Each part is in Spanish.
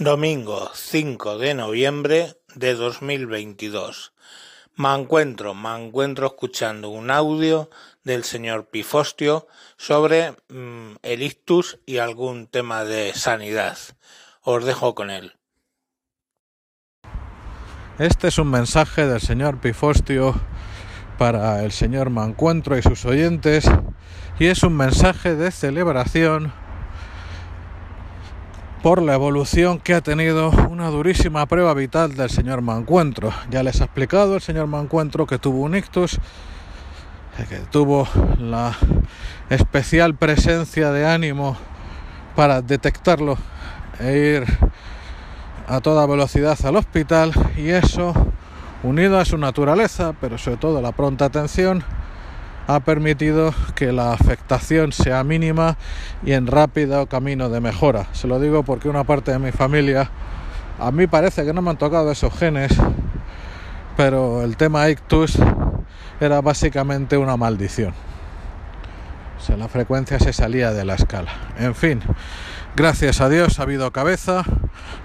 Domingo 5 de noviembre de 2022. Me encuentro, me encuentro escuchando un audio del señor Pifostio sobre mm, el ictus y algún tema de sanidad. Os dejo con él. Este es un mensaje del señor Pifostio para el señor Mancuentro y sus oyentes y es un mensaje de celebración por la evolución que ha tenido una durísima prueba vital del señor Mancuentro. Ya les ha explicado el señor Mancuentro que tuvo un ictus, que tuvo la especial presencia de ánimo para detectarlo e ir a toda velocidad al hospital y eso, unido a su naturaleza, pero sobre todo la pronta atención, ha permitido que la afectación sea mínima y en rápido camino de mejora. Se lo digo porque una parte de mi familia, a mí parece que no me han tocado esos genes, pero el tema ictus era básicamente una maldición. O sea, la frecuencia se salía de la escala. En fin, gracias a Dios ha habido cabeza,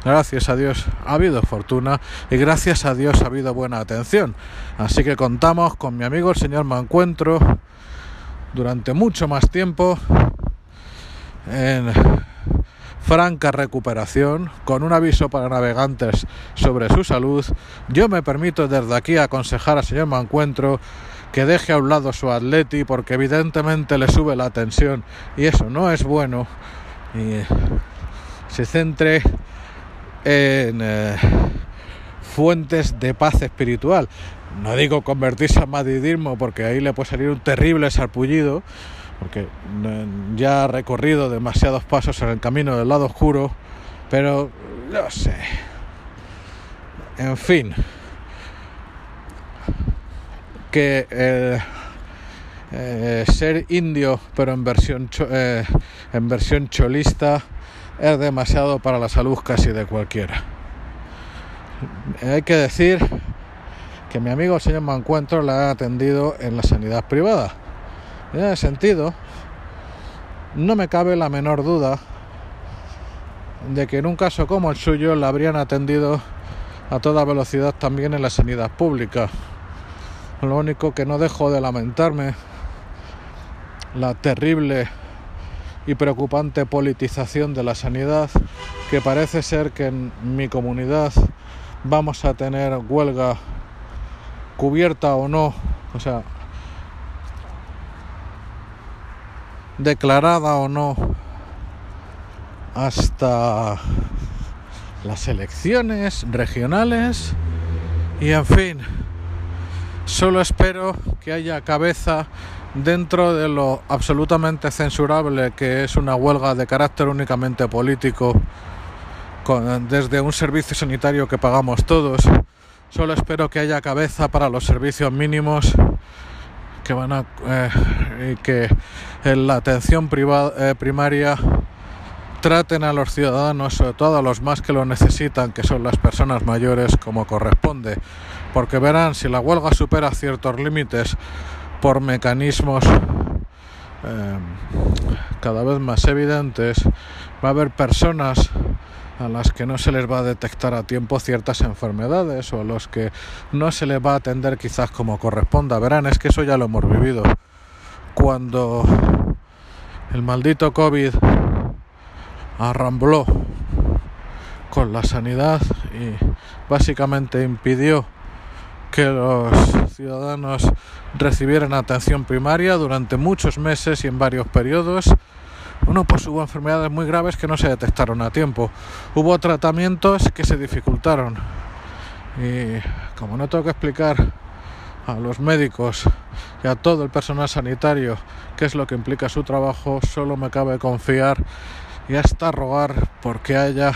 gracias a Dios ha habido fortuna y gracias a Dios ha habido buena atención. Así que contamos con mi amigo el señor Mancuentro durante mucho más tiempo en franca recuperación, con un aviso para navegantes sobre su salud, yo me permito desde aquí aconsejar al señor Mancuentro que deje a un lado su atleti porque evidentemente le sube la tensión y eso no es bueno y se centre en eh, fuentes de paz espiritual. No digo convertirse a madridismo porque ahí le puede salir un terrible sarpullido, porque ya ha recorrido demasiados pasos en el camino del lado oscuro, pero no sé. En fin, que eh, ser indio, pero en versión, eh, en versión cholista, es demasiado para la salud casi de cualquiera. Hay que decir que mi amigo el señor Mancuentro la ha atendido en la sanidad privada en ese sentido, no me cabe la menor duda de que en un caso como el suyo la habrían atendido a toda velocidad también en la sanidad pública. Lo único que no dejo de lamentarme la terrible y preocupante politización de la sanidad que parece ser que en mi comunidad vamos a tener huelga cubierta o no, o sea, declarada o no hasta las elecciones regionales. Y en fin, solo espero que haya cabeza dentro de lo absolutamente censurable que es una huelga de carácter únicamente político desde un servicio sanitario que pagamos todos. Solo espero que haya cabeza para los servicios mínimos que van a eh, que en la atención privada, eh, primaria traten a los ciudadanos, sobre todo a los más que lo necesitan, que son las personas mayores, como corresponde, porque verán si la huelga supera ciertos límites por mecanismos eh, cada vez más evidentes, va a haber personas a las que no se les va a detectar a tiempo ciertas enfermedades o a los que no se les va a atender quizás como corresponda. Verán, es que eso ya lo hemos vivido. Cuando el maldito COVID arrambló con la sanidad y básicamente impidió que los ciudadanos recibieran atención primaria durante muchos meses y en varios periodos, bueno, pues hubo enfermedades muy graves que no se detectaron a tiempo. Hubo tratamientos que se dificultaron. Y como no tengo que explicar a los médicos y a todo el personal sanitario qué es lo que implica su trabajo, solo me cabe confiar y hasta rogar porque haya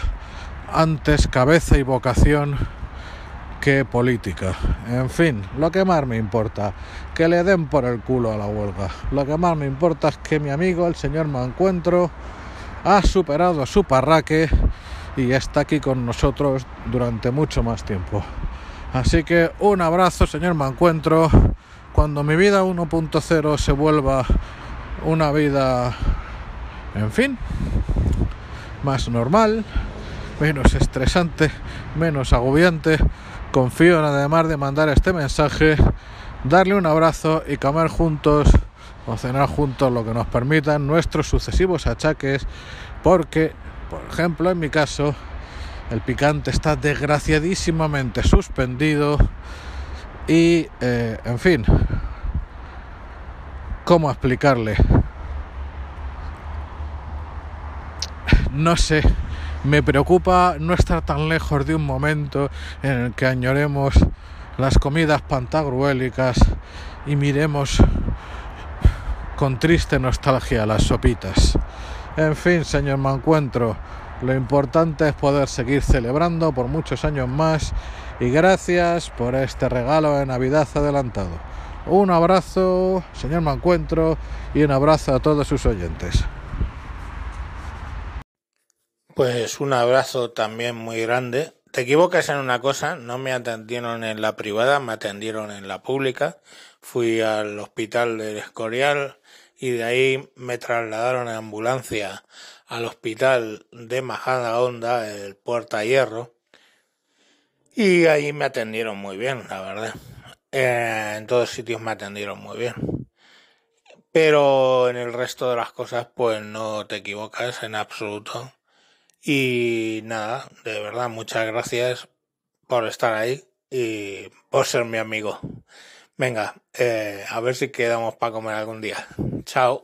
antes cabeza y vocación que política. En fin, lo que más me importa, que le den por el culo a la huelga. Lo que más me importa es que mi amigo, el señor Mancuentro, ha superado su parraque y está aquí con nosotros durante mucho más tiempo. Así que un abrazo, señor Mancuentro. Cuando mi vida 1.0 se vuelva una vida, en fin, más normal, menos estresante, menos agobiante. Confío en además de mandar este mensaje, darle un abrazo y comer juntos o cenar juntos lo que nos permitan nuestros sucesivos achaques, porque, por ejemplo, en mi caso, el picante está desgraciadísimamente suspendido y, eh, en fin, ¿cómo explicarle? No sé, me preocupa no estar tan lejos de un momento en el que añoremos las comidas pantagruélicas y miremos con triste nostalgia las sopitas. En fin, señor Mancuentro, lo importante es poder seguir celebrando por muchos años más y gracias por este regalo de Navidad adelantado. Un abrazo, señor Mancuentro, y un abrazo a todos sus oyentes. Pues un abrazo también muy grande. Te equivocas en una cosa, no me atendieron en la privada, me atendieron en la pública. Fui al hospital del Escorial y de ahí me trasladaron en ambulancia al hospital de Majada Honda, el Puerta Hierro, y ahí me atendieron muy bien, la verdad. Eh, en todos sitios me atendieron muy bien. Pero en el resto de las cosas, pues no te equivocas en absoluto. Y nada, de verdad, muchas gracias por estar ahí y por ser mi amigo. Venga, eh, a ver si quedamos para comer algún día. Chao.